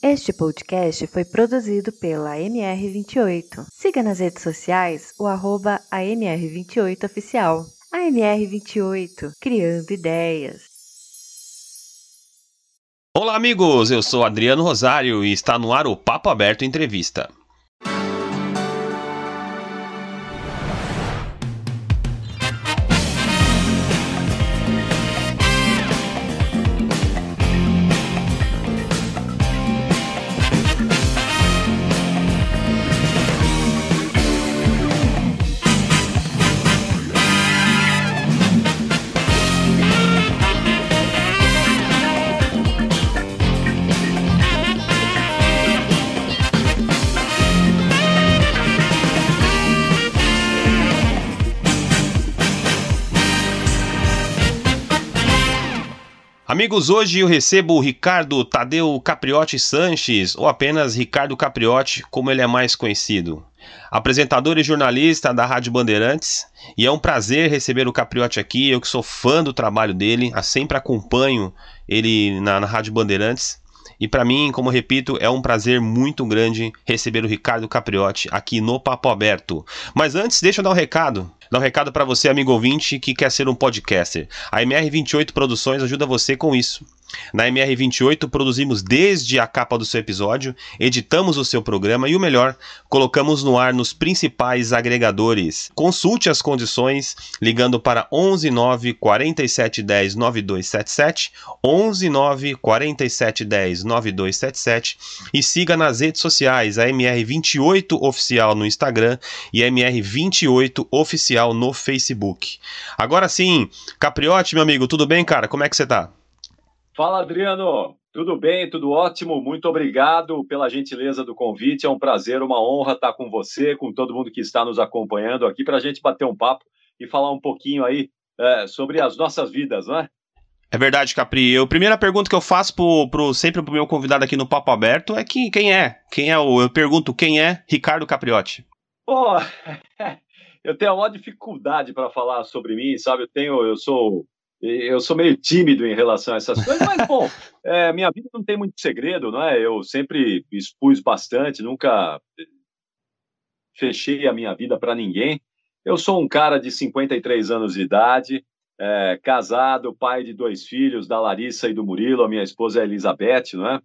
Este podcast foi produzido pela MR28. Siga nas redes sociais o arroba AMR28Oficial. AMR28, criando ideias. Olá, amigos! Eu sou Adriano Rosário e está no ar o Papo Aberto Entrevista. Amigos, hoje eu recebo o Ricardo Tadeu Capriotti Sanches, ou apenas Ricardo Capriotti, como ele é mais conhecido. Apresentador e jornalista da Rádio Bandeirantes, e é um prazer receber o Capriotti aqui, eu que sou fã do trabalho dele, sempre acompanho ele na, na Rádio Bandeirantes. E para mim, como repito, é um prazer muito grande receber o Ricardo Capriotti aqui no Papo Aberto. Mas antes, deixa eu dar um recado dar um recado para você, amigo ouvinte, que quer ser um podcaster. A MR28 Produções ajuda você com isso. Na MR28 produzimos desde a capa do seu episódio, editamos o seu programa e o melhor, colocamos no ar nos principais agregadores. Consulte as condições ligando para 11 9 47 10 9277, 11 9 47 10 9277 e siga nas redes sociais a MR28 oficial no Instagram e MR28 oficial no Facebook. Agora sim, Capriotti, meu amigo, tudo bem, cara? Como é que você tá? Fala, Adriano. Tudo bem, tudo ótimo. Muito obrigado pela gentileza do convite. É um prazer, uma honra estar com você, com todo mundo que está nos acompanhando aqui, para a gente bater um papo e falar um pouquinho aí é, sobre as nossas vidas, não é? É verdade, Capri. A primeira pergunta que eu faço pro, pro, sempre pro meu convidado aqui no Papo Aberto é que, quem é? Quem é o. Eu pergunto quem é Ricardo Capriotti. Pô, eu tenho a maior dificuldade para falar sobre mim, sabe? Eu tenho, eu sou, eu sou meio tímido em relação a essas coisas, mas bom, é, minha vida não tem muito segredo, não é? Eu sempre expus bastante, nunca fechei a minha vida para ninguém. Eu sou um cara de 53 anos de idade, é, casado, pai de dois filhos, da Larissa e do Murilo, a minha esposa é Elizabeth, não é?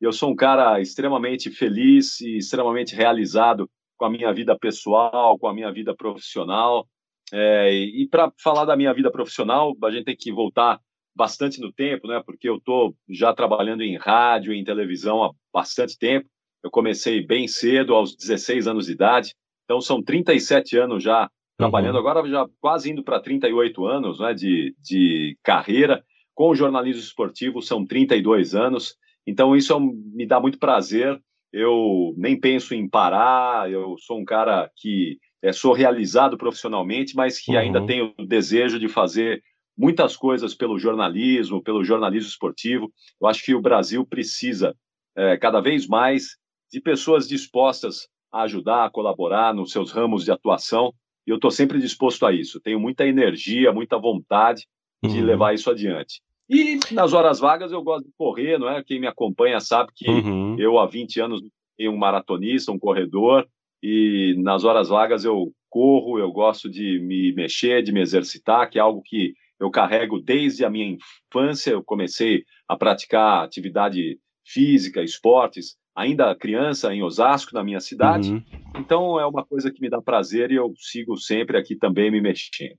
Eu sou um cara extremamente feliz e extremamente realizado com a minha vida pessoal, com a minha vida profissional. É, e para falar da minha vida profissional, a gente tem que voltar bastante no tempo, né? Porque eu estou já trabalhando em rádio, em televisão há bastante tempo. Eu comecei bem cedo, aos 16 anos de idade. Então são 37 anos já trabalhando, uhum. agora já quase indo para 38 anos né, de, de carreira. Com o jornalismo esportivo são 32 anos. Então isso é me dá muito prazer eu nem penso em parar, eu sou um cara que é, sou realizado profissionalmente, mas que uhum. ainda tenho o desejo de fazer muitas coisas pelo jornalismo, pelo jornalismo esportivo. Eu acho que o Brasil precisa é, cada vez mais de pessoas dispostas a ajudar, a colaborar nos seus ramos de atuação. E eu estou sempre disposto a isso. Tenho muita energia, muita vontade de uhum. levar isso adiante. E nas horas vagas eu gosto de correr, não é? Quem me acompanha sabe que uhum. eu há 20 anos sou um maratonista, um corredor, e nas horas vagas eu corro, eu gosto de me mexer, de me exercitar, que é algo que eu carrego desde a minha infância. Eu comecei a praticar atividade física, esportes, ainda criança em Osasco, na minha cidade. Uhum. Então é uma coisa que me dá prazer e eu sigo sempre aqui também me mexendo.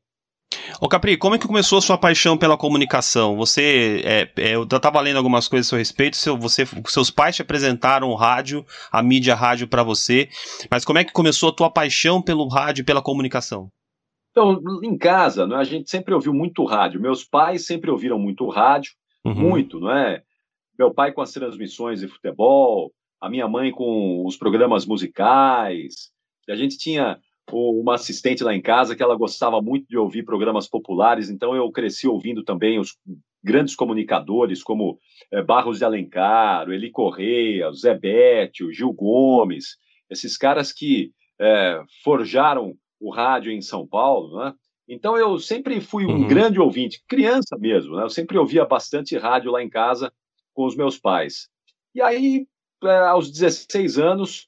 Ô Capri, como é que começou a sua paixão pela comunicação? Você, é, é, eu estava lendo algumas coisas a seu respeito, seu, você, seus pais te apresentaram o rádio, a mídia rádio para você, mas como é que começou a tua paixão pelo rádio e pela comunicação? Então, em casa, né, a gente sempre ouviu muito rádio. Meus pais sempre ouviram muito rádio, uhum. muito, não é? Meu pai com as transmissões de futebol, a minha mãe com os programas musicais. A gente tinha uma assistente lá em casa que ela gostava muito de ouvir programas populares, então eu cresci ouvindo também os grandes comunicadores como é, Barros de Alencar, Eli Correia, Zé Bétio, Gil Gomes, esses caras que é, forjaram o rádio em São Paulo, né? Então eu sempre fui um uhum. grande ouvinte, criança mesmo, né? Eu sempre ouvia bastante rádio lá em casa com os meus pais. E aí é, aos 16 anos,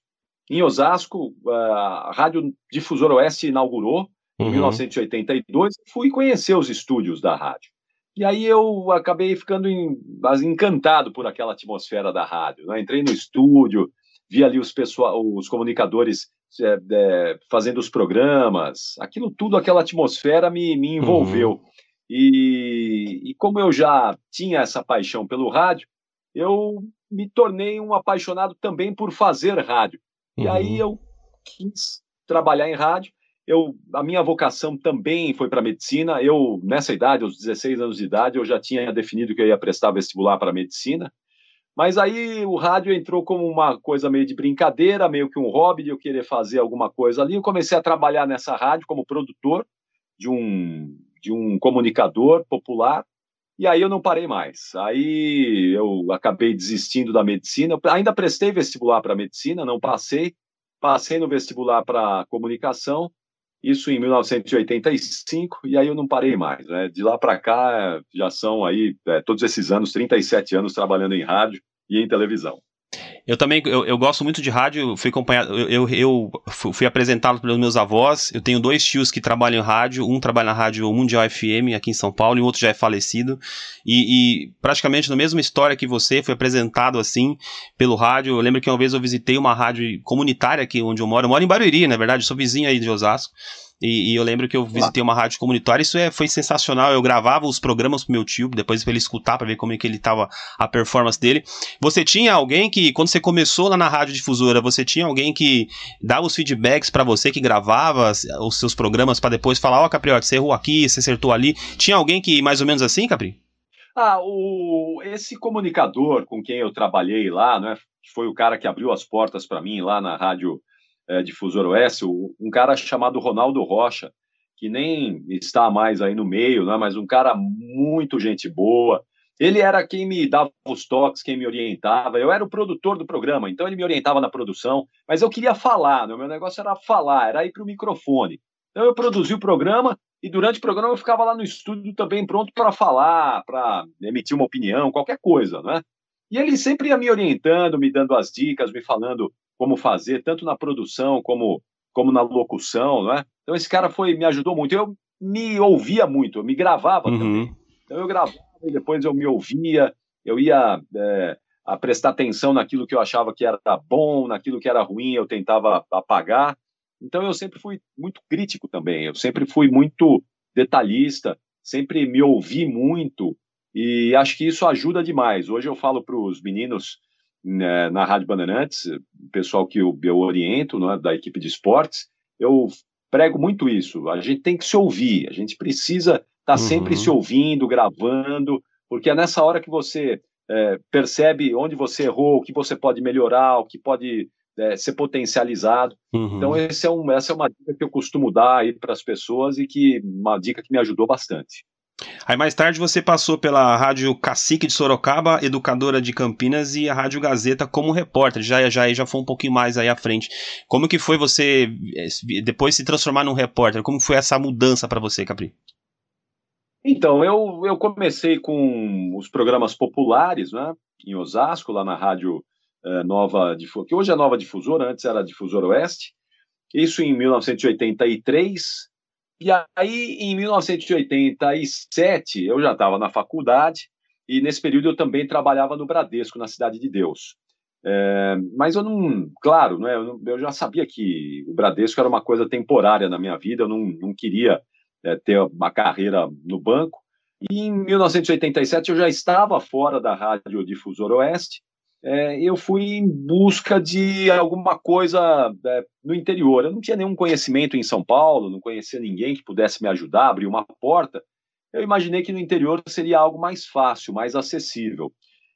em Osasco, a Rádio Difusor Oeste inaugurou, em uhum. 1982, fui conhecer os estúdios da rádio. E aí eu acabei ficando em, encantado por aquela atmosfera da rádio. Né? Entrei no estúdio, vi ali os, pessoal, os comunicadores é, é, fazendo os programas, aquilo tudo, aquela atmosfera me, me envolveu. Uhum. E, e como eu já tinha essa paixão pelo rádio, eu me tornei um apaixonado também por fazer rádio. Uhum. E aí uhum. eu quis trabalhar em rádio. Eu, a minha vocação também foi para medicina. Eu, nessa idade, aos 16 anos de idade, eu já tinha definido que eu ia prestar vestibular para medicina. Mas aí o rádio entrou como uma coisa meio de brincadeira, meio que um hobby de eu querer fazer alguma coisa ali. Eu comecei a trabalhar nessa rádio como produtor de um, de um comunicador popular. E aí eu não parei mais. Aí eu acabei desistindo da medicina. Eu ainda prestei vestibular para medicina, não passei. Passei no vestibular para comunicação isso em 1985, e aí eu não parei mais. Né? De lá para cá, já são aí, é, todos esses anos, 37 anos trabalhando em rádio e em televisão. Eu também, eu, eu, gosto muito de rádio, fui acompanhado, eu, eu, eu, fui apresentado pelos meus avós, eu tenho dois tios que trabalham em rádio, um trabalha na rádio Mundial FM aqui em São Paulo e o outro já é falecido, e, e, praticamente na mesma história que você, fui apresentado assim pelo rádio, eu lembro que uma vez eu visitei uma rádio comunitária aqui onde eu moro, eu moro em Barueri, na verdade, sou vizinho aí de Osasco, e, e, eu lembro que eu visitei uma rádio comunitária, isso é, foi sensacional. Eu gravava os programas pro meu tio, depois pra ele escutar, para ver como é que ele tava a performance dele. Você tinha alguém que, quando você começou lá na rádio difusora, você tinha alguém que dava os feedbacks para você, que gravava os seus programas para depois falar, ó, oh, Capriote, você errou aqui, você acertou ali. Tinha alguém que mais ou menos assim, Capri? Ah, o, esse comunicador com quem eu trabalhei lá, né, foi o cara que abriu as portas para mim lá na rádio é, Difusor Oeste, um cara chamado Ronaldo Rocha, que nem está mais aí no meio, né, mas um cara muito gente boa. Ele era quem me dava os toques, quem me orientava. Eu era o produtor do programa, então ele me orientava na produção, mas eu queria falar, né? meu negócio era falar, era ir para o microfone. Então eu produzi o programa e durante o programa eu ficava lá no estúdio também pronto para falar, para emitir uma opinião, qualquer coisa, né? E ele sempre ia me orientando, me dando as dicas, me falando como fazer, tanto na produção como, como na locução, né? Então esse cara foi me ajudou muito. Eu me ouvia muito, eu me gravava uhum. também. Então eu gravava e depois eu me ouvia, eu ia é, a prestar atenção naquilo que eu achava que era bom, naquilo que era ruim, eu tentava apagar. Então eu sempre fui muito crítico também, eu sempre fui muito detalhista, sempre me ouvi muito e acho que isso ajuda demais. Hoje eu falo para os meninos né, na Rádio Bandeirantes, pessoal que eu, eu oriento, né, da equipe de esportes, eu prego muito isso. A gente tem que se ouvir, a gente precisa estar tá uhum. sempre se ouvindo, gravando, porque é nessa hora que você é, percebe onde você errou, o que você pode melhorar, o que pode é, ser potencializado. Uhum. Então, esse é um, essa é uma dica que eu costumo dar para as pessoas e que uma dica que me ajudou bastante. Aí mais tarde você passou pela Rádio Cacique de Sorocaba, Educadora de Campinas e a Rádio Gazeta como repórter. Já já já foi um pouquinho mais aí à frente. Como que foi você eh, depois se transformar num repórter? Como foi essa mudança para você, Capri? Então, eu, eu comecei com os programas populares, né, em Osasco, lá na Rádio eh, Nova Difusora, que hoje é Nova Difusora, antes era Difusora Oeste. Isso em 1983. E aí, em 1987, eu já estava na faculdade e nesse período eu também trabalhava no Bradesco, na Cidade de Deus. É, mas eu não, claro, né, eu, eu, já sabia que o Bradesco era uma coisa temporária na minha vida, eu não, não queria é, ter uma carreira no banco. E em 1987 eu já estava fora da Rádio Difusor Oeste é, eu fui em busca de alguma coisa é, no interior. Eu não tinha nenhum conhecimento em São Paulo, não conhecia ninguém que pudesse me ajudar, abrir uma porta. Eu imaginei que no interior seria algo mais fácil, mais acessível.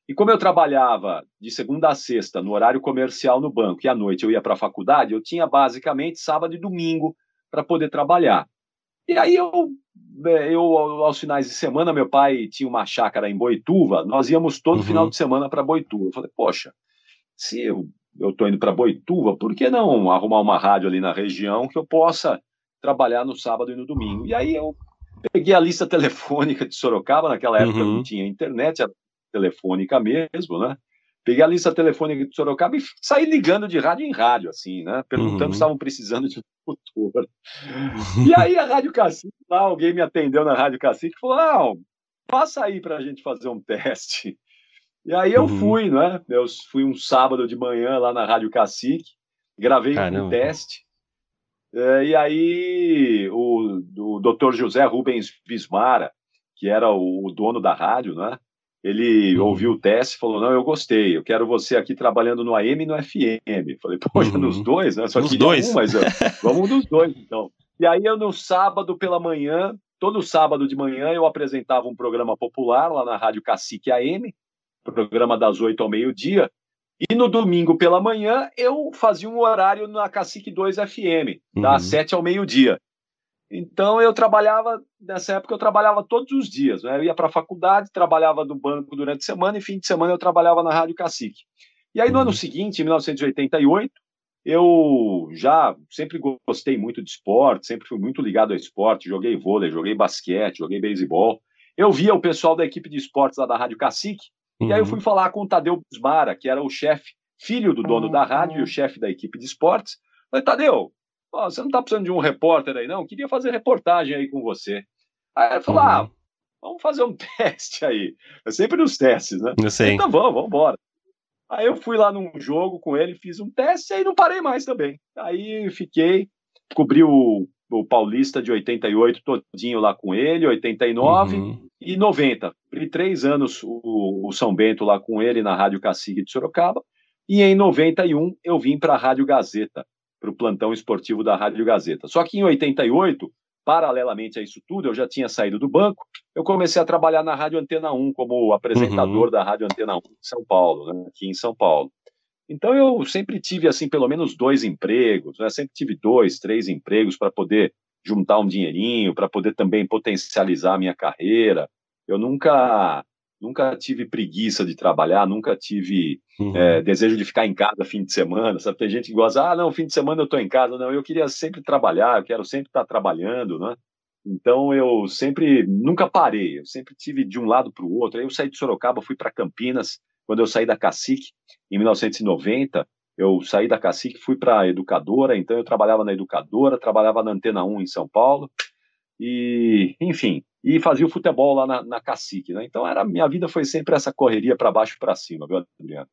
E como eu trabalhava de segunda a sexta no horário comercial no banco e à noite eu ia para a faculdade, eu tinha basicamente sábado e domingo para poder trabalhar. E aí eu, eu, aos finais de semana, meu pai tinha uma chácara em Boituva, nós íamos todo uhum. final de semana para Boituva. Eu falei, poxa, se eu estou indo para Boituva, por que não arrumar uma rádio ali na região que eu possa trabalhar no sábado e no domingo? E aí eu peguei a lista telefônica de Sorocaba, naquela época uhum. não tinha internet, era telefônica mesmo, né? Peguei a lista telefônica de Sorocaba e saí ligando de rádio em rádio, assim, né? Perguntando uhum. se estavam precisando de um tutor. E aí a Rádio Cacique, lá, alguém me atendeu na Rádio Cacique e falou: ah, passa aí para a gente fazer um teste. E aí eu uhum. fui, né? Eu fui um sábado de manhã lá na Rádio Cacique, gravei Caramba. um teste. É, e aí o, o doutor José Rubens Vismara, que era o, o dono da rádio, né? Ele uhum. ouviu o teste e falou: Não, eu gostei, eu quero você aqui trabalhando no AM e no FM. Falei: Poxa, uhum. nos dois, né? Só nos dois. Um, mas vamos dos dois, então. E aí eu, no sábado pela manhã, todo sábado de manhã, eu apresentava um programa popular lá na Rádio Cacique AM, programa das oito ao meio-dia. E no domingo pela manhã, eu fazia um horário na Cacique 2 FM, das uhum. sete ao meio-dia. Então eu trabalhava, nessa época eu trabalhava todos os dias, né? Eu ia para a faculdade, trabalhava no banco durante a semana e fim de semana eu trabalhava na Rádio Cacique. E aí no ano uhum. seguinte, em 1988, eu já sempre gostei muito de esporte, sempre fui muito ligado ao esporte, joguei vôlei, joguei basquete, joguei beisebol. Eu via o pessoal da equipe de esportes lá da Rádio Cacique, uhum. e aí eu fui uhum. falar com o Tadeu Bismara, que era o chefe, filho do dono da rádio e o chefe da equipe de esportes. Falei, Tadeu, Oh, você não está precisando de um repórter aí, não? Queria fazer reportagem aí com você. Aí ele falou: uhum. ah, vamos fazer um teste aí. É sempre nos testes, né? Eu sei. Então vamos, vamos embora. Aí eu fui lá num jogo com ele, fiz um teste e aí não parei mais também. Aí fiquei, cobri o, o Paulista de 88 todinho lá com ele, 89 uhum. e 90. Cobri três anos o, o São Bento lá com ele na Rádio Cacique de Sorocaba. E em 91 eu vim para a Rádio Gazeta para o plantão esportivo da Rádio Gazeta. Só que em 88, paralelamente a isso tudo, eu já tinha saído do banco, eu comecei a trabalhar na Rádio Antena 1 como apresentador uhum. da Rádio Antena 1 em São Paulo, né, aqui em São Paulo. Então eu sempre tive assim pelo menos dois empregos, né? sempre tive dois, três empregos para poder juntar um dinheirinho, para poder também potencializar a minha carreira. Eu nunca nunca tive preguiça de trabalhar, nunca tive uhum. é, desejo de ficar em casa fim de semana, sabe? Tem gente que gosta, ah, não, fim de semana eu estou em casa. Não, eu queria sempre trabalhar, eu quero sempre estar trabalhando, né? Então eu sempre, nunca parei, eu sempre tive de um lado para o outro. Aí eu saí de Sorocaba, fui para Campinas, quando eu saí da Cacique, em 1990, eu saí da Cacique, fui para a Educadora, então eu trabalhava na Educadora, trabalhava na Antena 1 em São Paulo, e, enfim, e fazia o futebol lá na, na Cacique, né? Então era minha vida foi sempre essa correria para baixo e para cima, viu, Adriano?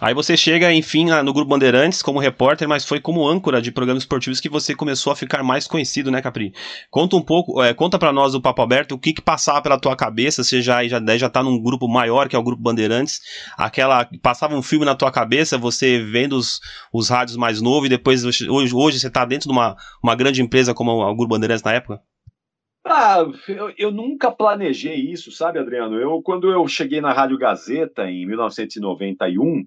Aí você chega, enfim, no Grupo Bandeirantes como repórter, mas foi como âncora de programas esportivos que você começou a ficar mais conhecido, né, Capri? Conta um pouco, é, conta para nós do Papo Aberto, o que que passava pela tua cabeça, você já, já, já tá num grupo maior, que é o Grupo Bandeirantes, aquela, passava um filme na tua cabeça, você vendo os, os rádios mais novos e depois, hoje, hoje você tá dentro de uma, uma grande empresa como o Grupo Bandeirantes na época? Ah, eu, eu, nunca planejei isso, sabe, Adriano? Eu, quando eu cheguei na Rádio Gazeta em 1991, uh,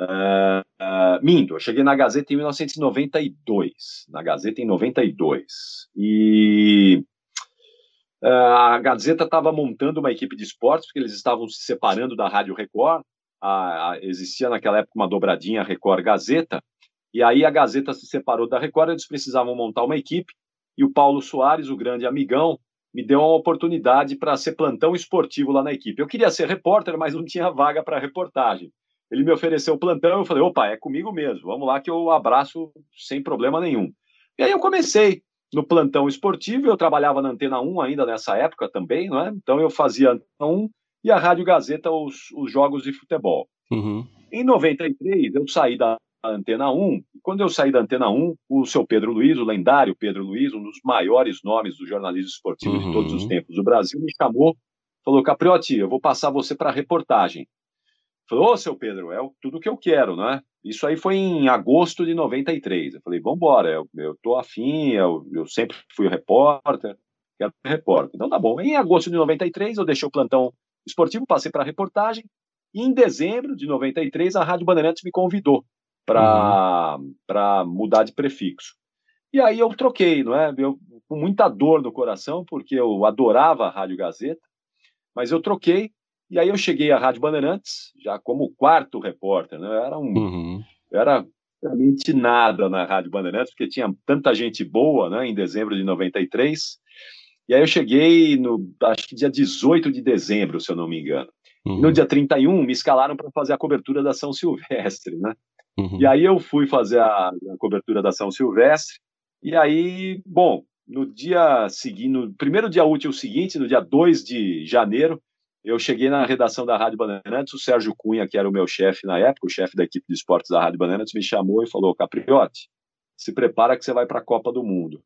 uh, minto, eu cheguei na Gazeta em 1992, na Gazeta em 92, e uh, a Gazeta estava montando uma equipe de esportes, porque eles estavam se separando da Rádio Record, a, a, existia naquela época uma dobradinha Record-Gazeta, e aí a Gazeta se separou da Record, eles precisavam montar uma equipe, e o Paulo Soares, o grande amigão, me deu uma oportunidade para ser plantão esportivo lá na equipe. Eu queria ser repórter, mas não tinha vaga para reportagem. Ele me ofereceu o plantão, eu falei, opa, é comigo mesmo, vamos lá que eu abraço sem problema nenhum. E aí eu comecei no plantão esportivo, eu trabalhava na Antena 1 ainda nessa época também, não é? Então eu fazia Antena 1 e a Rádio Gazeta os, os jogos de futebol. Uhum. Em 93, eu saí da Antena 1. Quando eu saí da Antena 1, o seu Pedro Luiz, o lendário Pedro Luiz, um dos maiores nomes do jornalismo esportivo uhum. de todos os uhum. tempos do Brasil, me chamou, falou: Capriotti, eu vou passar você para reportagem. Falou, ô, seu Pedro, é tudo que eu quero, né? Isso aí foi em agosto de 93. Eu falei, vamos embora, eu, eu tô afim, eu, eu sempre fui repórter, quero ser repórter. Então tá bom. Em agosto de 93, eu deixei o plantão esportivo, passei para reportagem, e em dezembro de 93, a Rádio Bandeirantes me convidou para uhum. mudar de prefixo. E aí eu troquei, não é? Eu, com muita dor no coração, porque eu adorava a Rádio Gazeta, mas eu troquei, e aí eu cheguei à Rádio Bandeirantes, já como quarto repórter, né? Eu era um. Uhum. Eu era realmente nada na Rádio Bandeirantes, porque tinha tanta gente boa, né, em dezembro de 93. E aí eu cheguei no, acho que dia 18 de dezembro, se eu não me engano. Uhum. E no dia 31 me escalaram para fazer a cobertura da São Silvestre, né? Uhum. E aí eu fui fazer a, a, cobertura da São Silvestre, e aí, bom, no dia seguinte, no primeiro dia útil seguinte, no dia 2 de janeiro, eu cheguei na redação da Rádio Bandeirantes, o Sérgio Cunha, que era o meu chefe na época, o chefe da equipe de esportes da Rádio Bandeirantes, me chamou e falou: Capriotti, se prepara que você vai para a Copa do Mundo.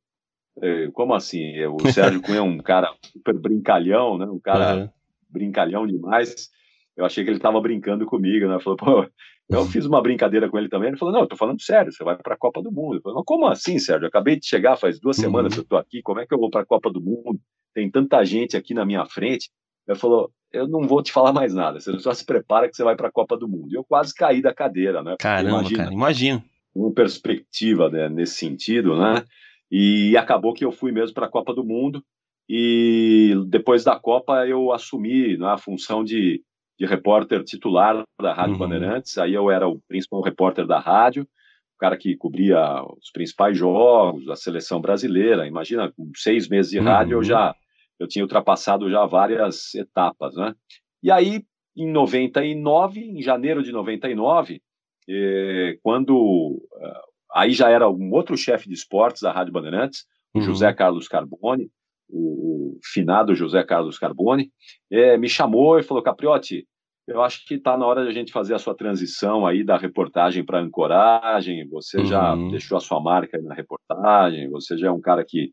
Eu, Como assim? O Sérgio Cunha é um cara super brincalhão, né? um cara uhum. brincalhão demais. Eu achei que ele estava brincando comigo, né? Falou, pô, eu fiz uma brincadeira com ele também. Ele falou, não, eu tô falando sério, você vai para a Copa do Mundo. Eu falei, mas como assim, Sérgio? Eu acabei de chegar faz duas semanas uhum. que eu tô aqui, como é que eu vou para a Copa do Mundo? Tem tanta gente aqui na minha frente. Ele falou, eu não vou te falar mais nada, você só se prepara que você vai para a Copa do Mundo. E eu quase caí da cadeira, né? Caramba, imagina, cara, imagina. Uma perspectiva né, nesse sentido, né? E acabou que eu fui mesmo para a Copa do Mundo. E depois da Copa eu assumi né, a função de, de repórter titular da Rádio uhum. Bandeirantes. Aí eu era o principal repórter da rádio, o cara que cobria os principais jogos da seleção brasileira. Imagina, com seis meses de rádio uhum. eu já eu tinha ultrapassado já várias etapas, né? E aí, em 99, em janeiro de 99, eh, quando eh, aí já era um outro chefe de esportes da Rádio Bandeirantes, o uhum. José Carlos Carboni, o, o, finado José Carlos Carboni, eh, me chamou e falou, Capriotti, eu acho que está na hora de a gente fazer a sua transição aí da reportagem para ancoragem. Você uhum. já deixou a sua marca na reportagem, você já é um cara que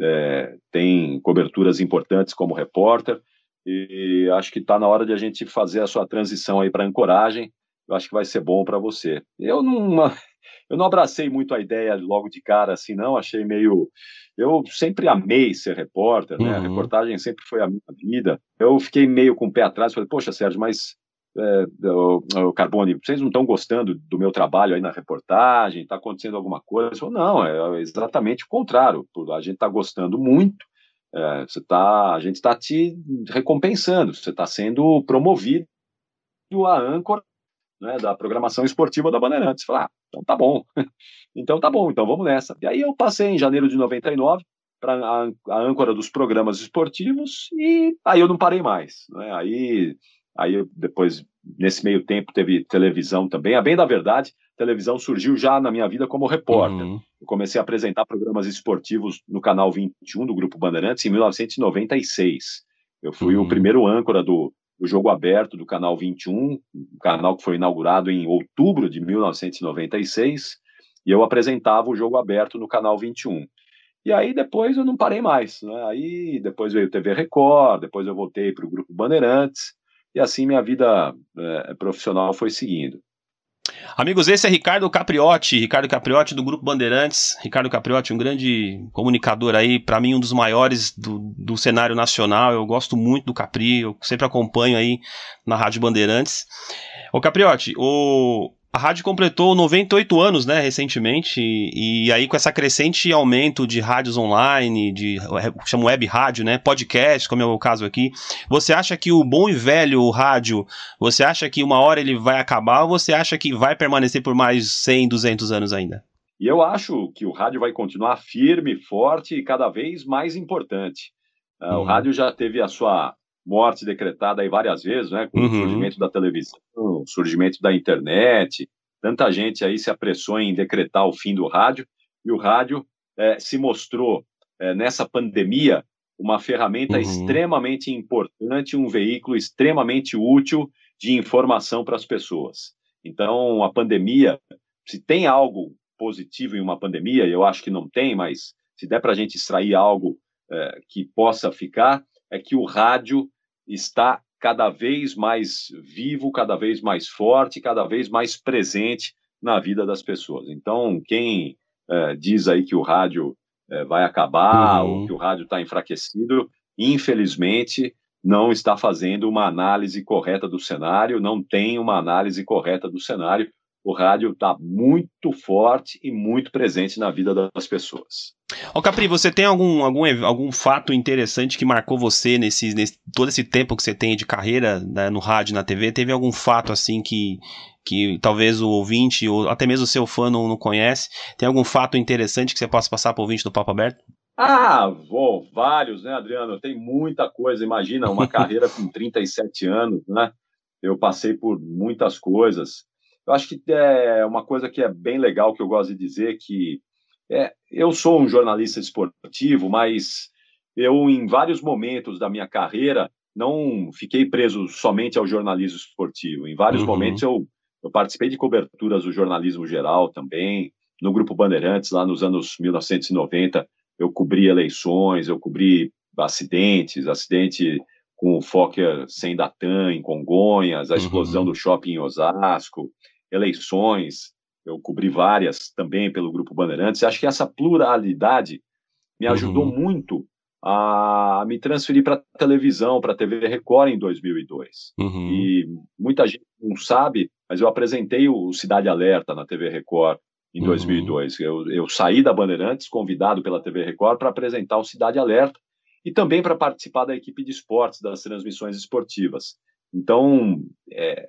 é, tem coberturas importantes como repórter, e acho que está na hora de a gente fazer a sua transição aí para ancoragem. Eu acho que vai ser bom para você. Eu não, eu não abracei muito a ideia logo de cara assim, não. Achei meio. Eu sempre amei ser repórter, né? Uhum. A reportagem sempre foi a minha vida. Eu fiquei meio com o pé atrás. Falei, poxa, Sérgio, mas é, o, Carbone, vocês não estão gostando do meu trabalho aí na reportagem? Está acontecendo alguma coisa? Falei, não, é exatamente o contrário. A gente está gostando muito. É, você tá, a gente está te recompensando. Você está sendo promovido a âncora né, da programação esportiva da Bandeirantes. Falei, ah, então tá bom. então tá bom, então vamos nessa. E aí eu passei em janeiro de 99 para a, a âncora dos programas esportivos e aí eu não parei mais. Né? Aí Aí depois, nesse meio tempo, teve televisão também. A bem da verdade, televisão surgiu já na minha vida como repórter. Uhum. Eu comecei a apresentar programas esportivos no canal 21 do Grupo Bandeirantes em 1996. Eu fui uhum. o primeiro âncora do, do Jogo Aberto do canal 21, um canal que foi inaugurado em outubro de 1996, e eu apresentava o Jogo Aberto no canal 21. E aí depois eu não parei mais. Né? Aí depois veio TV Record, depois eu voltei para o Grupo Bandeirantes, e assim minha vida é, profissional foi seguindo. Amigos, esse é Ricardo Capriotti, Ricardo Capriotti do Grupo Bandeirantes. Ricardo Capriotti, um grande comunicador aí, para mim um dos maiores do, do cenário nacional. Eu gosto muito do Capri, eu sempre acompanho aí na Rádio Bandeirantes. Ô Capriotti, o, a rádio completou 98 anos, né, recentemente, e, e, aí com essa crescente aumento de rádios online, de chamo web rádio, né, podcast, como é o caso aqui. Você acha que o bom e velho rádio, você acha que uma hora ele vai acabar ou você acha que vai permanecer por mais 100, 200 anos ainda? E eu acho que o rádio vai continuar firme, forte e cada vez mais importante. Uh, uhum. O rádio já teve a sua morte decretada aí várias vezes, né? Com uhum. o surgimento da televisão, o surgimento da internet, tanta gente aí se apressou em decretar o fim do rádio, e o rádio é, se mostrou, é, nessa pandemia, uma ferramenta uhum. extremamente importante, um veículo extremamente útil de informação para as pessoas. Então, a pandemia, se tem algo positivo em uma pandemia, eu acho que não tem, mas se der para a gente extrair algo é, que possa ficar, é que o rádio está cada vez mais vivo, cada vez mais forte, cada vez mais presente na vida das pessoas. Então, quem é, diz aí que o rádio é, vai acabar uhum. ou que o rádio está enfraquecido, infelizmente não está fazendo uma análise correta do cenário, não tem uma análise correta do cenário. O rádio está muito forte e muito presente na vida das pessoas. Ô Capri, você tem algum, algum, algum fato interessante que marcou você nesse, nesse todo esse tempo que você tem de carreira né, no rádio, na TV? Teve algum fato assim que, que talvez o ouvinte ou até mesmo o seu fã não, não conhece? Tem algum fato interessante que você possa passar para o ouvinte do Papo Aberto? Ah, vou, vários, né, Adriano? Tem muita coisa. Imagina, uma carreira com 37 anos, né? Eu passei por muitas coisas. Eu acho que é uma coisa que é bem legal que eu gosto de dizer que é, eu sou um jornalista esportivo, mas eu, em vários momentos da minha carreira, não fiquei preso somente ao jornalismo esportivo. Em vários uhum. momentos eu, eu participei de coberturas do jornalismo geral também, no Grupo Bandeirantes, lá nos anos 1990, eu cobri eleições, eu cobri acidentes, acidente com o Fokker sem Datan em Congonhas, a explosão uhum. do shopping em Osasco, eleições, eu cobri várias também pelo Grupo Bandeirantes. Acho que essa pluralidade me ajudou uhum. muito a me transferir para televisão, para a TV Record em 2002. Uhum. E muita gente não sabe, mas eu apresentei o Cidade Alerta na TV Record em uhum. 2002. Eu, eu saí da Bandeirantes, convidado pela TV Record, para apresentar o Cidade Alerta e também para participar da equipe de esportes, das transmissões esportivas. Então, é,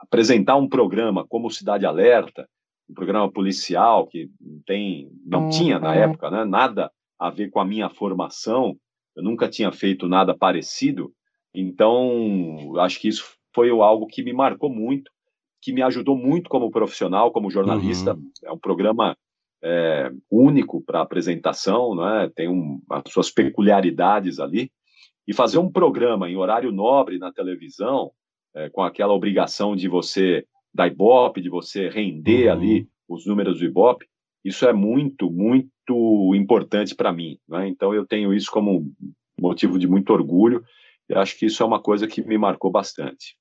apresentar um programa como Cidade Alerta, um programa policial que não tem, não uhum. tinha na época, né, nada a ver com a minha formação. Eu nunca tinha feito nada parecido. Então, acho que isso foi algo que me marcou muito, que me ajudou muito como profissional, como jornalista. Uhum. É um programa é, único para apresentação, né? tem um, as suas peculiaridades ali. E fazer um programa em horário nobre na televisão, é, com aquela obrigação de você da Ibope, de você render uhum. ali os números do Ibope, isso é muito, muito importante para mim. Né? Então, eu tenho isso como motivo de muito orgulho e acho que isso é uma coisa que me marcou bastante.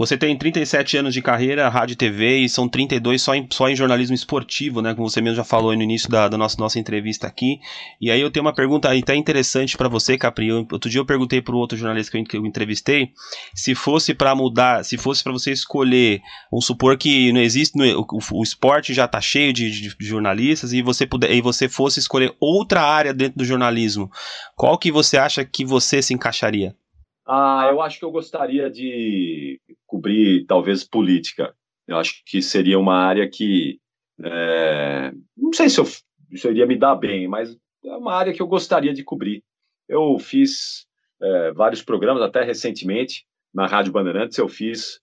Você tem 37 anos de carreira, rádio e TV, e são 32 só em, só em jornalismo esportivo, né? Como você mesmo já falou no início da, da nossa, nossa entrevista aqui. E aí eu tenho uma pergunta até interessante para você, Capri. outro dia eu perguntei para o outro jornalista que eu, que eu entrevistei se fosse para mudar, se fosse para você escolher, vamos supor que não existe, o, o, esporte já está cheio de, de, de, jornalistas e você, puder, e você fosse escolher outra área dentro do jornalismo, qual que você acha que você se encaixaria? Ah, eu acho que eu gostaria de cobrir, talvez, política. Eu acho que seria uma área que. É, não sei se eu, se eu iria me dar bem, mas é uma área que eu gostaria de cobrir. Eu fiz é, vários programas, até recentemente, na Rádio Bandeirantes, eu fiz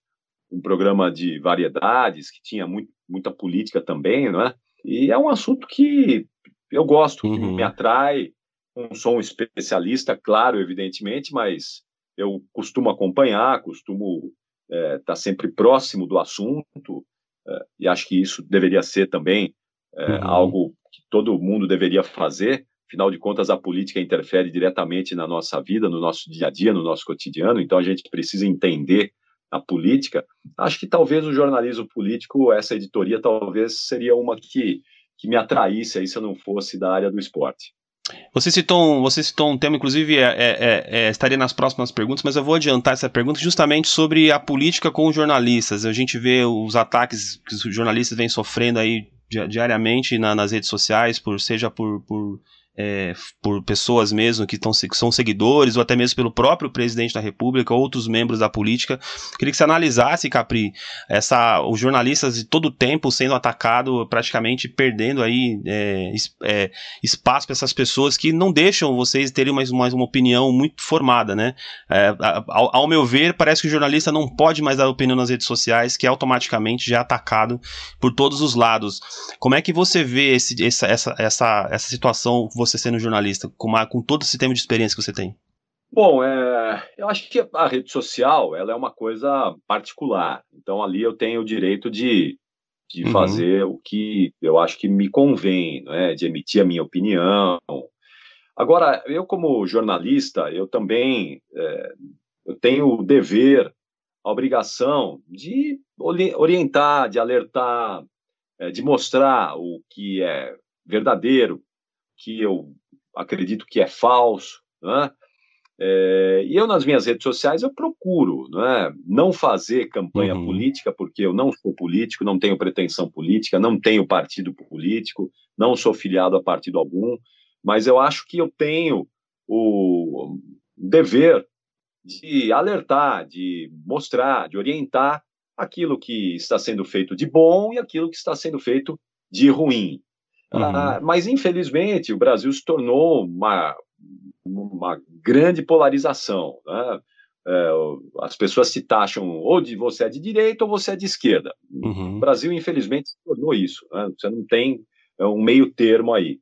um programa de variedades que tinha muito, muita política também, não é? E é um assunto que eu gosto, que uhum. me atrai. Não sou um especialista, claro, evidentemente, mas eu costumo acompanhar, costumo estar é, tá sempre próximo do assunto, é, e acho que isso deveria ser também é, uhum. algo que todo mundo deveria fazer. Afinal de contas, a política interfere diretamente na nossa vida, no nosso dia a dia, no nosso cotidiano, então a gente precisa entender a política. Acho que talvez o jornalismo político, essa editoria, talvez seria uma que, que me atraísse aí se eu não fosse da área do esporte. Você citou, um, você citou um tema, inclusive é, é, é, é, estaria nas próximas perguntas, mas eu vou adiantar essa pergunta justamente sobre a política com os jornalistas. A gente vê os ataques que os jornalistas vêm sofrendo aí diariamente na, nas redes sociais, por seja por, por é, por pessoas mesmo que, tão, que são seguidores, ou até mesmo pelo próprio presidente da República, outros membros da política. Queria que você analisasse, Capri, essa, os jornalistas de todo tempo sendo atacados, praticamente perdendo aí é, é, espaço para essas pessoas que não deixam vocês terem mais, mais uma opinião muito formada, né? É, ao, ao, meu ver, parece que o jornalista não pode mais dar opinião nas redes sociais, que é automaticamente já atacado por todos os lados. Como é que você vê esse, essa, essa, essa, essa situação? você sendo jornalista, com, uma, com todo esse tempo de experiência que você tem? Bom, é, eu acho que a rede social ela é uma coisa particular. Então ali eu tenho o direito de, de uhum. fazer o que eu acho que me convém, né? de emitir a minha opinião. Agora, eu como jornalista, eu também é, eu tenho o dever, a obrigação de orientar, de alertar, é, de mostrar o que é verdadeiro, que eu acredito que é falso, né? É, e eu, nas minhas redes sociais, eu procuro né, não fazer campanha uhum. política, porque eu não sou político, não tenho pretensão política, não tenho partido político, não sou filiado a partido algum, mas eu acho que eu tenho o dever de alertar, de mostrar, de orientar aquilo que está sendo feito de bom e aquilo que está sendo feito de ruim. Uhum. Ah, mas, infelizmente, o Brasil se tornou uma, uma grande polarização. Né? É, as pessoas se taxam ou de você é de direita ou você é de esquerda. Uhum. O Brasil, infelizmente, se tornou isso. Né? Você não tem é, um meio termo aí.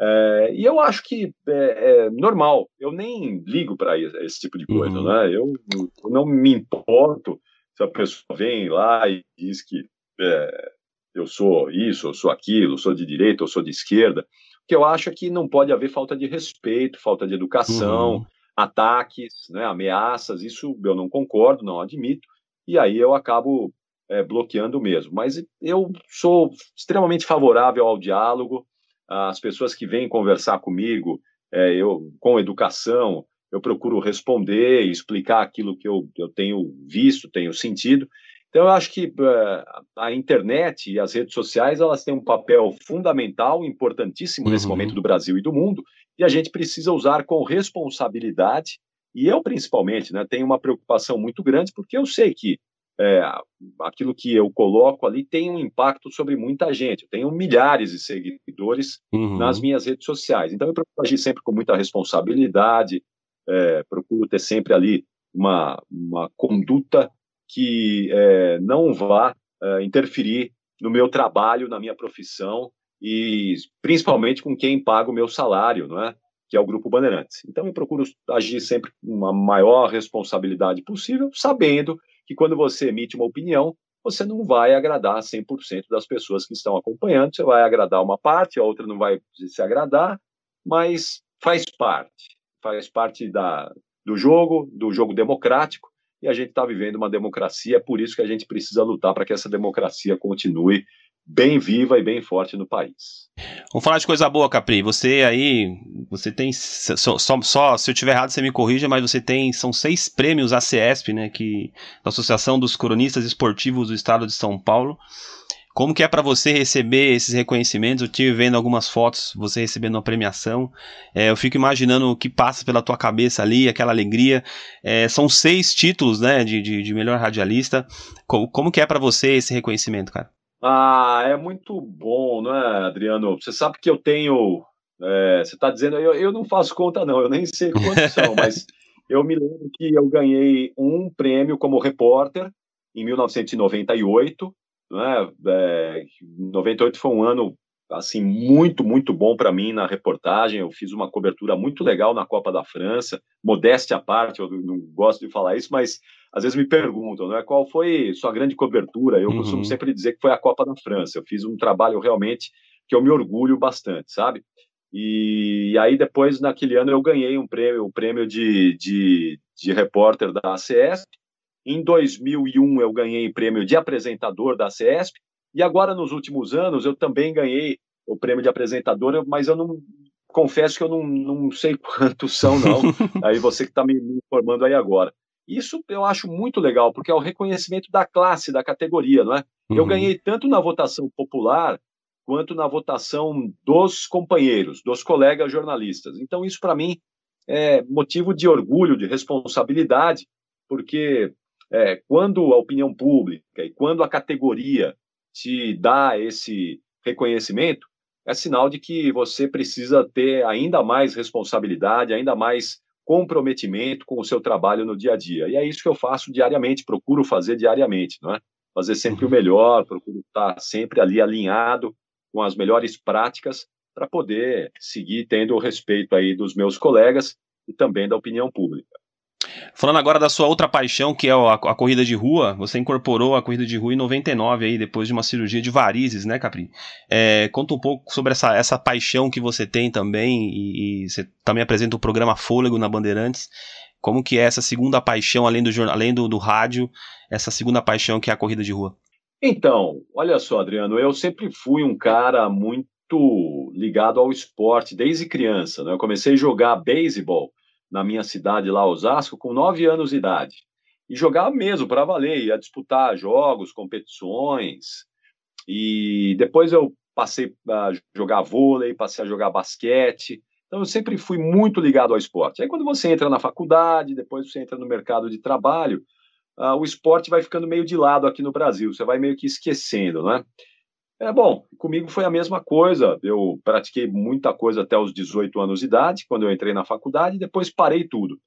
É, e eu acho que é, é, normal, eu nem ligo para esse tipo de coisa, uhum. né? Eu, eu, não me importo se a pessoa vem lá e diz que é, eu sou isso, eu sou aquilo, eu sou de direita, eu sou de esquerda, que eu acho que não pode haver falta de respeito, falta de educação, uhum. ataques, né, ameaças, isso eu não concordo, não admito, e aí eu acabo é, bloqueando mesmo. Mas eu sou extremamente favorável ao diálogo, as pessoas que vêm conversar comigo, é, eu com educação, eu procuro responder, explicar aquilo que eu, eu tenho visto, tenho sentido, então, eu acho que uh, a internet e as redes sociais elas têm um papel fundamental, importantíssimo uhum. nesse momento do Brasil e do mundo, e a gente precisa usar com responsabilidade. E eu, principalmente, né, tenho uma preocupação muito grande, porque eu sei que é, aquilo que eu coloco ali tem um impacto sobre muita gente. Eu tenho milhares de seguidores uhum. nas minhas redes sociais. Então, eu procuro agir sempre com muita responsabilidade, é, procuro ter sempre ali uma, uma conduta que é, não vá é, interferir no meu trabalho, na minha profissão e principalmente com quem paga o meu salário, não é? que é o Grupo Bandeirantes. Então eu procuro agir sempre com uma maior responsabilidade possível, sabendo que quando você emite uma opinião, você não vai agradar 100% das pessoas que estão acompanhando, você vai agradar uma parte, a outra não vai se agradar, mas faz parte, faz parte da, do jogo, do jogo democrático, e a gente está vivendo uma democracia, é por isso que a gente precisa lutar para que essa democracia continue bem viva e bem forte no país. Vamos falar de coisa boa, Capri. Você aí, você tem só, só, só, se eu tiver errado, você me corrija, mas você tem são seis prêmios ACESP, né, que da Associação dos Cronistas Esportivos do Estado de São Paulo. Como que é para você receber esses reconhecimentos? Eu tive vendo algumas fotos, você recebendo uma premiação. É, eu fico imaginando o que passa pela tua cabeça ali, aquela alegria. É, são seis títulos, né, de, de, de melhor radialista. Como, como que é para você esse reconhecimento, cara? Ah, é muito bom, não é, Adriano? Você sabe que eu tenho. É, você está dizendo, eu, eu não faço conta, não, eu nem sei quantos são, mas eu me lembro que eu ganhei um prêmio como repórter em 1998 né? É, 98 foi um ano assim muito muito bom para mim na reportagem. Eu fiz uma cobertura muito legal na Copa da França. Modéstia à parte, eu não gosto de falar isso, mas às vezes me perguntam, né? Qual foi sua grande cobertura? Eu uhum. costumo sempre dizer que foi a Copa da França. Eu fiz um trabalho realmente que eu me orgulho bastante, sabe? E, aí depois naquele ano eu ganhei um prêmio, o um prêmio de, de, de repórter da ACS em 2001, eu ganhei prêmio de apresentador da CESP. E agora, nos últimos anos, eu também ganhei o prêmio de apresentador, mas eu não confesso que eu não, não sei quantos são, não. aí você que está me, informando aí agora. Isso eu acho muito legal, porque é o reconhecimento da classe, da categoria, não é? Uhum. Eu ganhei tanto na votação popular quanto na votação dos companheiros, dos colegas jornalistas. Então, isso para mim é motivo de orgulho, de responsabilidade, porque é, quando a opinião pública e quando a categoria te dá esse reconhecimento, é sinal de que você precisa ter ainda mais responsabilidade, ainda mais comprometimento com o seu trabalho no dia a dia. E é isso que eu faço diariamente, procuro fazer diariamente, não é? Fazer sempre o uhum. melhor, procuro estar sempre ali alinhado com as melhores práticas para poder seguir tendo o respeito aí dos meus colegas e também da opinião pública. Falando agora da sua outra paixão, que é a, a, corrida de rua, você incorporou a corrida de rua em 99 aí, depois de uma cirurgia de varizes, né, Capri? É, conta um pouco sobre essa, essa paixão que você tem também, e, e, você também apresenta o programa Fôlego na Bandeirantes. Como que é essa segunda paixão, além do, além do, do rádio, essa segunda paixão que é a corrida de rua? Então, olha só, Adriano, eu sempre fui um cara muito ligado ao esporte desde criança. Né? Eu comecei a jogar beisebol na minha cidade lá, Osasco, com nove anos de idade. E jogava mesmo para valer, ia disputar jogos, competições. E depois eu passei a jogar vôlei, passei a jogar basquete. Então eu sempre fui muito ligado ao esporte. Aí quando você entra na faculdade, depois você entra no mercado de trabalho, uh, o esporte vai ficando meio de lado aqui no Brasil, você vai meio que esquecendo, né? É bom, comigo foi a mesma coisa. Eu pratiquei muita coisa até os 18 anos de idade, quando eu entrei na faculdade, e depois parei tudo.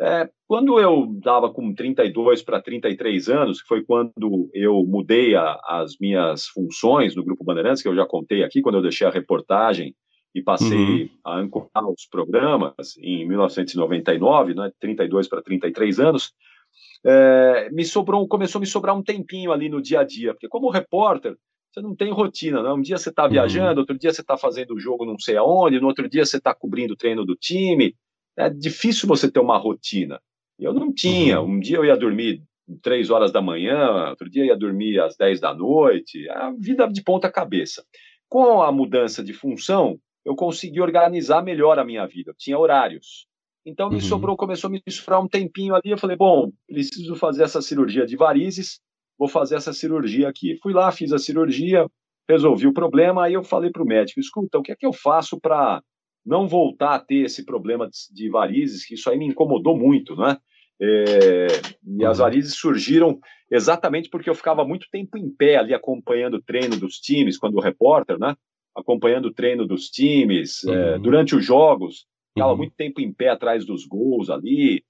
É, quando eu estava com 32 para 33 anos, que foi quando eu mudei a, as minhas funções no Grupo Bandeirantes, que eu já contei aqui, quando eu deixei a reportagem e passei uhum. a ancorar os programas em 1999, né, 32 para 33 anos, é, me sobrou, começou a me sobrar um tempinho ali no dia a dia, porque como repórter, você não tem rotina, né? Um dia você está uhum. viajando, outro dia você está fazendo o jogo não sei aonde, no outro dia você está cobrindo o treino do time, é difícil você ter uma rotina. Eu não tinha. Uhum. Um dia eu ia dormir três horas da manhã, outro dia eu ia dormir às dez da noite. A vida de ponta cabeça. Com a mudança de função, eu consegui organizar melhor a minha vida. Eu tinha horários. Então me uhum. sobrou, começou a me sobrar um tempinho ali. Eu falei, bom, preciso fazer essa cirurgia de varizes, vou fazer essa cirurgia aqui. Fui lá, fiz a cirurgia, resolvi o problema. Aí eu falei para o médico: escuta, o que é que eu faço para não voltar a ter esse problema de varizes, que isso aí me incomodou muito, né? É, e as uhum. varizes surgiram exatamente porque eu ficava muito tempo em pé ali acompanhando o treino dos times, quando o repórter, né? Acompanhando o treino dos times, é, uhum. é, durante os jogos, ficava uhum. muito tempo em pé atrás dos gols ali.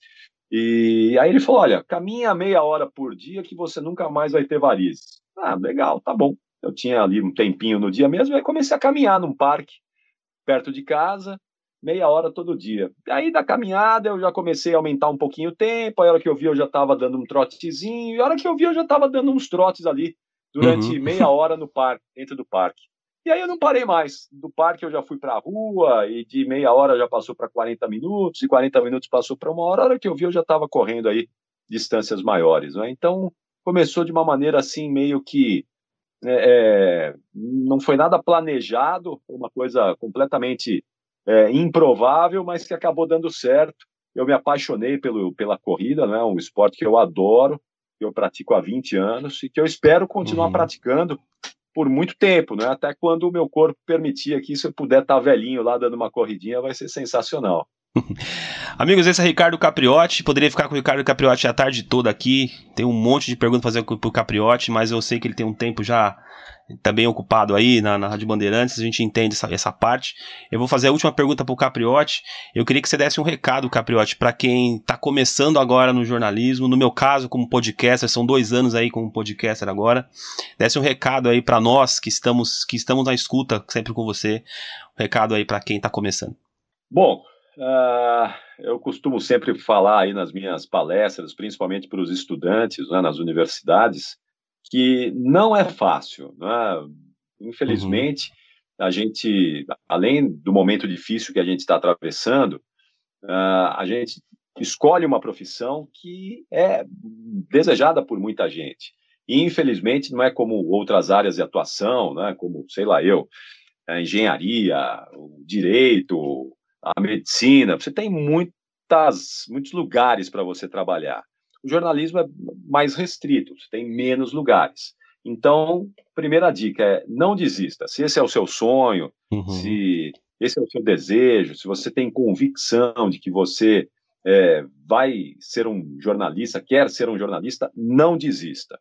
E aí ele falou: olha, caminha meia hora por dia que você nunca mais vai ter varizes. Ah, legal, tá bom. Eu tinha ali um tempinho no dia mesmo, aí comecei a caminhar num parque perto de casa, meia hora todo dia. Aí da caminhada eu já comecei a aumentar um pouquinho o tempo, a hora que eu vi eu já estava dando um trotezinho, e a hora que eu vi eu já estava dando uns trotes ali durante uhum. meia hora no parque, dentro do parque. E aí eu não parei mais. Do parque eu já fui para a rua, e de meia hora já passou para 40 minutos, e 40 minutos passou para uma hora. A hora que eu vi eu já estava correndo aí distâncias maiores. Né? Então começou de uma maneira assim, meio que é, é, não foi nada planejado, foi uma coisa completamente é, improvável, mas que acabou dando certo. Eu me apaixonei pelo, pela corrida, né, um esporte que eu adoro, que eu pratico há 20 anos e que eu espero continuar uhum. praticando por muito tempo, né, até quando o meu corpo permitir aqui, se eu puder estar tá velhinho lá dando uma corridinha, vai ser sensacional. Amigos, esse é Ricardo Capriotti. Poderia ficar com o Ricardo Capriotti a tarde toda aqui. Tem um monte de perguntas para fazer pro Capriotti, mas eu sei que ele tem um tempo já tá bem ocupado aí na, na Rádio Bandeirantes, a gente entende essa, essa parte. Eu vou fazer a última pergunta pro Capriotti. Eu queria que você desse um recado, Capriotti, para quem está começando agora no jornalismo, no meu caso, como podcaster, são dois anos aí como podcaster agora. Desse um recado aí para nós que estamos, que estamos na escuta sempre com você. Um recado aí para quem está começando. Bom, Uh, eu costumo sempre falar aí nas minhas palestras, principalmente para os estudantes né, nas universidades, que não é fácil. Né? Infelizmente, uhum. a gente, além do momento difícil que a gente está atravessando, uh, a gente escolhe uma profissão que é desejada por muita gente. E, infelizmente, não é como outras áreas de atuação, né, como, sei lá, eu, a engenharia, o direito, a medicina, você tem muitas, muitos lugares para você trabalhar. O jornalismo é mais restrito, você tem menos lugares. Então, primeira dica é não desista. Se esse é o seu sonho, uhum. se esse é o seu desejo, se você tem convicção de que você é, vai ser um jornalista, quer ser um jornalista, não desista.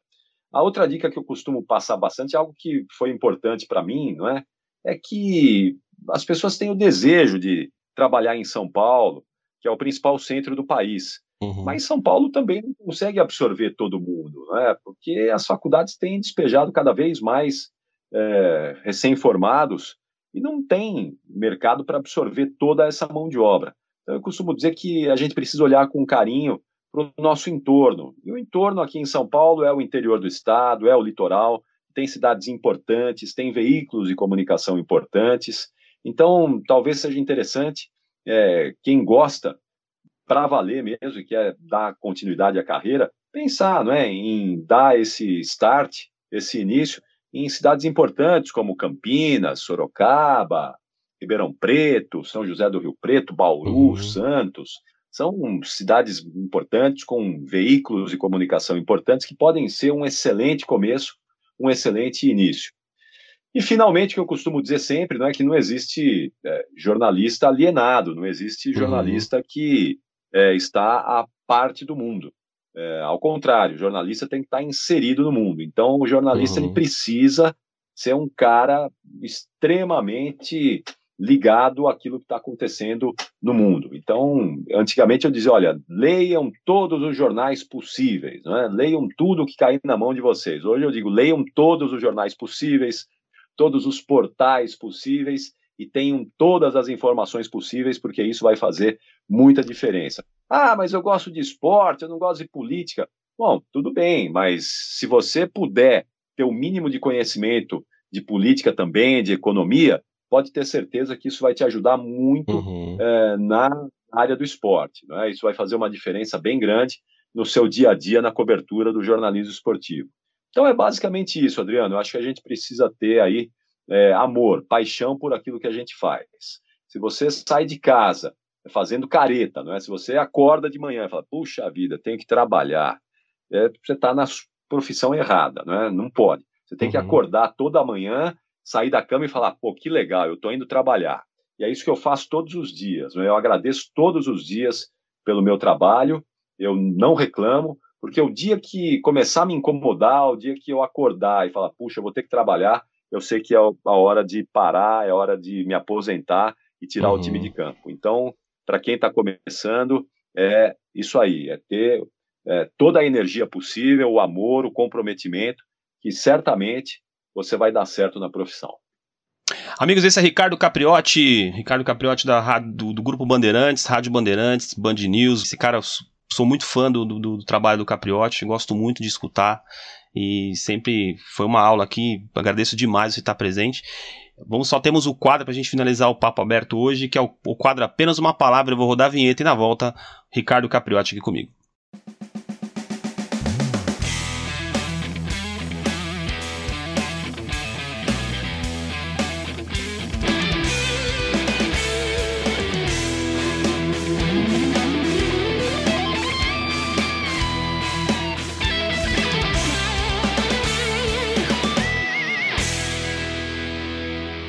A outra dica que eu costumo passar bastante, algo que foi importante para mim, não é? É que as pessoas têm o desejo de trabalhar em São Paulo, que é o principal centro do país. Uhum. Mas São Paulo também não consegue absorver todo mundo, né? porque as faculdades têm despejado cada vez mais é, recém-formados e não tem mercado para absorver toda essa mão de obra. Então, eu costumo dizer que a gente precisa olhar com carinho para o nosso entorno. E o entorno aqui em São Paulo é o interior do estado, é o litoral, tem cidades importantes, tem veículos de comunicação importantes. Então, talvez seja interessante é, quem gosta para valer mesmo e quer dar continuidade à carreira, pensar não é, em dar esse start, esse início, em cidades importantes como Campinas, Sorocaba, Ribeirão Preto, São José do Rio Preto, Bauru, uhum. Santos. São cidades importantes, com veículos de comunicação importantes, que podem ser um excelente começo, um excelente início. E, finalmente, o que eu costumo dizer sempre não é que não existe é, jornalista alienado, não existe uhum. jornalista uhum. que é, está à parte do mundo. É, ao contrário, o jornalista tem que estar inserido no mundo. Então, o jornalista uhum. ele precisa ser um cara extremamente ligado àquilo que está acontecendo no mundo. Então, antigamente eu dizia, olha, leiam todos os jornais possíveis, é? leiam tudo que cair na mão de vocês. Hoje eu digo, leiam todos os jornais possíveis, todos os portais possíveis e tenham todas as informações possíveis, porque isso vai fazer muita diferença. Ah, mas eu gosto de esporte, eu não gosto de política. Bom, tudo bem, mas se você puder ter o mínimo de conhecimento de política também, de economia, pode ter certeza que isso vai te ajudar muito uhum. é, na área do esporte. Né? Isso vai fazer uma diferença bem grande no seu dia a dia na cobertura do jornalismo esportivo. Então é basicamente isso, Adriano. Eu acho que a gente precisa ter aí é, amor, paixão por aquilo que a gente faz. Se você sai de casa fazendo careta, não é? Se você acorda de manhã e fala, puxa vida, tenho que trabalhar, é, você está na profissão errada, não é? Não pode. Você tem uhum. que acordar toda manhã, sair da cama e falar, pô, que legal, eu estou indo trabalhar. E é isso que eu faço todos os dias. É? Eu agradeço todos os dias pelo meu trabalho, eu não reclamo, porque o dia que começar a me incomodar, o dia que eu acordar e falar, puxa, eu vou ter que trabalhar, eu sei que é a hora de parar, é a hora de me aposentar e tirar uhum. o time de uhum. campo. Então, para quem está começando, é isso aí, é ter é, toda a energia possível, o amor, o comprometimento, que certamente você vai dar certo na profissão. Amigos, esse é Ricardo Capriotti, Ricardo Capriotti da, do, do Grupo Bandeirantes, Rádio Bandeirantes, Band News. Esse cara, sou muito fã do, do, do trabalho do Capriotti, gosto muito de escutar e sempre foi uma aula aqui. Agradeço demais você estar presente. Vamos só temos o quadro para a gente finalizar o papo aberto hoje, que é o, o quadro apenas uma palavra. Eu vou rodar a vinheta e na volta, Ricardo Capriotti aqui comigo.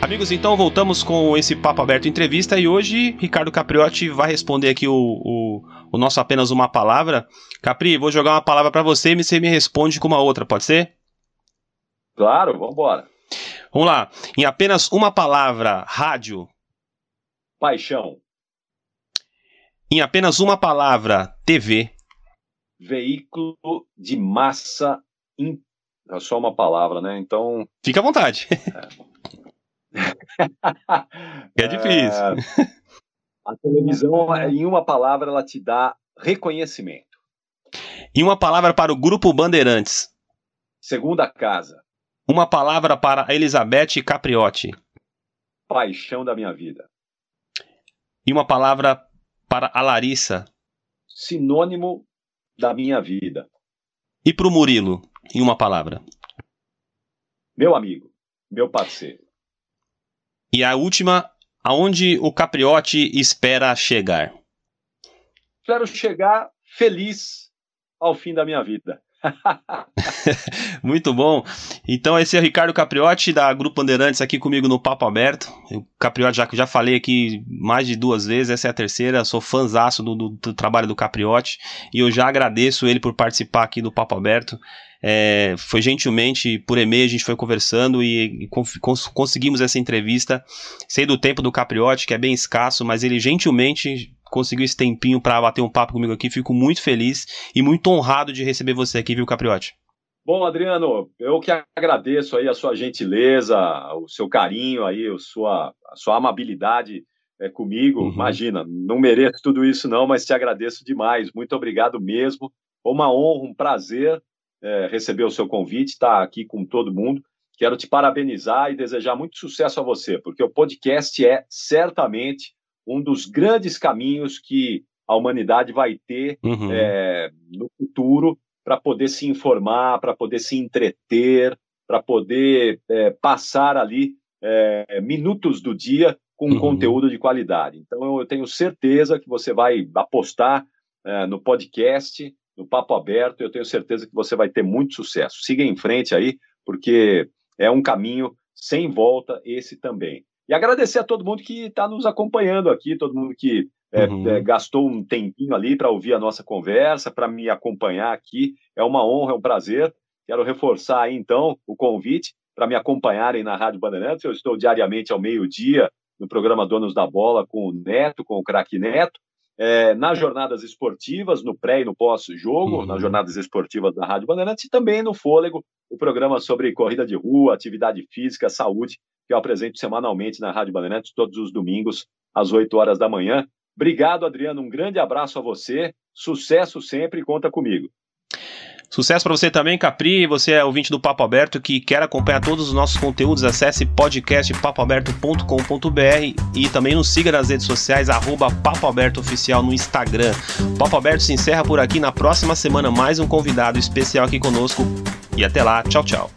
Amigos, então voltamos com esse Papo Aberto Entrevista e hoje Ricardo Capriotti vai responder aqui o, o, o nosso apenas uma palavra. Capri, vou jogar uma palavra para você e você me responde com uma outra, pode ser? Claro, vamos embora. Vamos lá. Em apenas uma palavra, rádio. Paixão. Em apenas uma palavra, TV. Veículo de massa. In... É só uma palavra, né? Então. Fica à vontade. É. é difícil. É, a televisão, em uma palavra, ela te dá reconhecimento. E uma palavra para o Grupo Bandeirantes. Segunda casa. Uma palavra para Elizabeth Capriotti. Paixão da minha vida. E uma palavra para a Larissa. Sinônimo da minha vida. E para o Murilo, em uma palavra. Meu amigo, meu parceiro. E a última, aonde o Capriotti espera chegar? Espero chegar feliz ao fim da minha vida. Muito bom. Então, esse é o Ricardo Capriotti, da Grupo Bandeirantes, aqui comigo no Papo Aberto. O Capriotti, já já falei aqui mais de duas vezes, essa é a terceira. Sou fãzaço do, do, do, trabalho do Capriotti e eu já agradeço ele por participar aqui do Papo Aberto. É, foi gentilmente, por e-mail, a gente foi conversando e, e cons conseguimos essa entrevista. Sei do tempo do Capriotti, que é bem escasso, mas ele gentilmente conseguiu esse tempinho para bater um papo comigo aqui. Fico muito feliz e muito honrado de receber você aqui, viu, Capriotti? Bom, Adriano, eu que agradeço aí a sua gentileza, o seu carinho aí, a sua, a sua amabilidade é, comigo. Uhum. Imagina, não mereço tudo isso não, mas te agradeço demais. Muito obrigado mesmo. Uma honra, um prazer é, receber o seu convite, estar tá aqui com todo mundo. Quero te parabenizar e desejar muito sucesso a você, porque o podcast é certamente um dos grandes caminhos que a humanidade vai ter uhum. é, no futuro para poder se informar, para poder se entreter, para poder é, passar ali é, minutos do dia com uhum. conteúdo de qualidade. Então, eu tenho certeza que você vai apostar é, no podcast, no Papo Aberto, eu tenho certeza que você vai ter muito sucesso. Siga em frente aí, porque é um caminho sem volta esse também. E agradecer a todo mundo que está nos acompanhando aqui, todo mundo que é, uhum. é, gastou um tempinho ali para ouvir a nossa conversa, para me acompanhar aqui. É uma honra, é um prazer. Quero reforçar aí, então, o convite para me acompanharem na Rádio Bandeirantes. Eu estou diariamente ao meio-dia no programa Donos da Bola com o Neto, com o craque Neto, é, nas jornadas esportivas, no pré e no pós-jogo, uhum. nas jornadas esportivas da Rádio Bandeirantes, e também no Fôlego, o programa sobre corrida de rua, atividade física, saúde, que eu apresento semanalmente na Rádio Bandeirantes, todos os domingos, às 8 horas da manhã. Obrigado, Adriano. Um grande abraço a você. Sucesso sempre conta comigo. Sucesso para você também, Capri. Você é ouvinte do Papo Aberto que quer acompanhar todos os nossos conteúdos. Acesse podcastpapoaberto.com.br e também nos siga nas redes sociais, arroba Papo Aberto Oficial no Instagram. O Papo Aberto se encerra por aqui. Na próxima semana, mais um convidado especial aqui conosco. E até lá. Tchau, tchau.